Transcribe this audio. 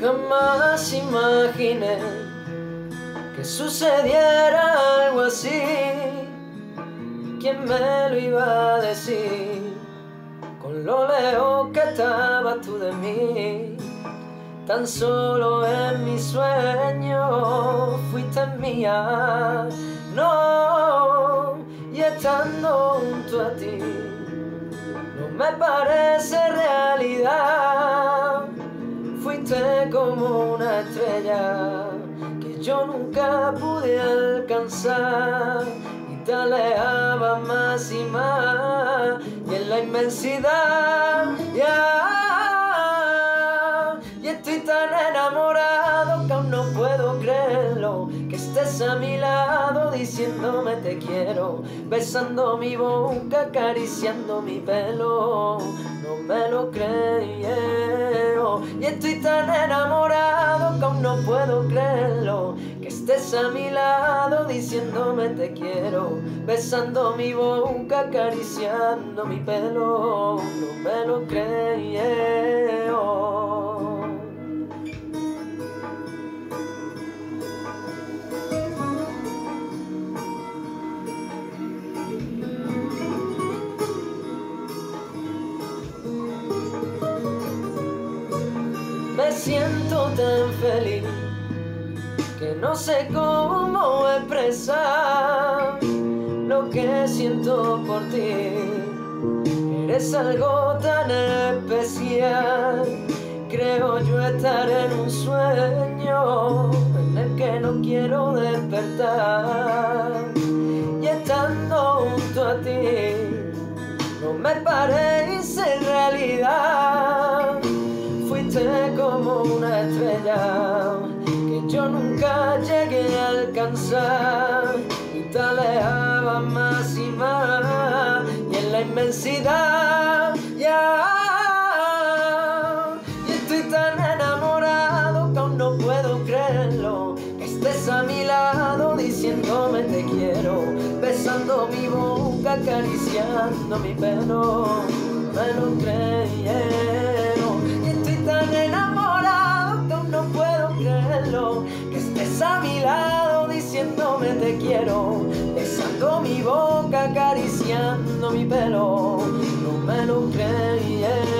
Jamás imaginé que sucediera algo así. ¿Quién me lo iba a decir? Lo lejos que estabas tú de mí. Tan solo en mi sueño fuiste mía. No, y estando junto a ti, no me parece realidad. Fuiste como una estrella que yo nunca pude alcanzar y te alejaba más y más y estoy tan enamorado que aún no puedo creerlo que estés a mi lado diciéndome te quiero besando mi boca acariciando mi pelo. No me lo creo. Y estoy tan enamorado que aún no puedo creerlo estés a mi lado diciéndome te quiero besando mi boca acariciando mi pelo no me lo creo. Me siento tan feliz que no sé cómo expresar lo que siento por ti. Eres algo tan especial, creo yo estar en un sueño en el que no quiero despertar. Y estando junto a ti, no me parece realidad fuiste como una estrella yo nunca llegué a alcanzar y te alejaba más y más y en la inmensidad ya. Y estoy tan enamorado que aún no puedo creerlo que estés a mi lado diciéndome te quiero besando mi boca acariciando mi pelo que estés a mi lado diciéndome te quiero besando mi boca acariciando mi pelo. No me lo creo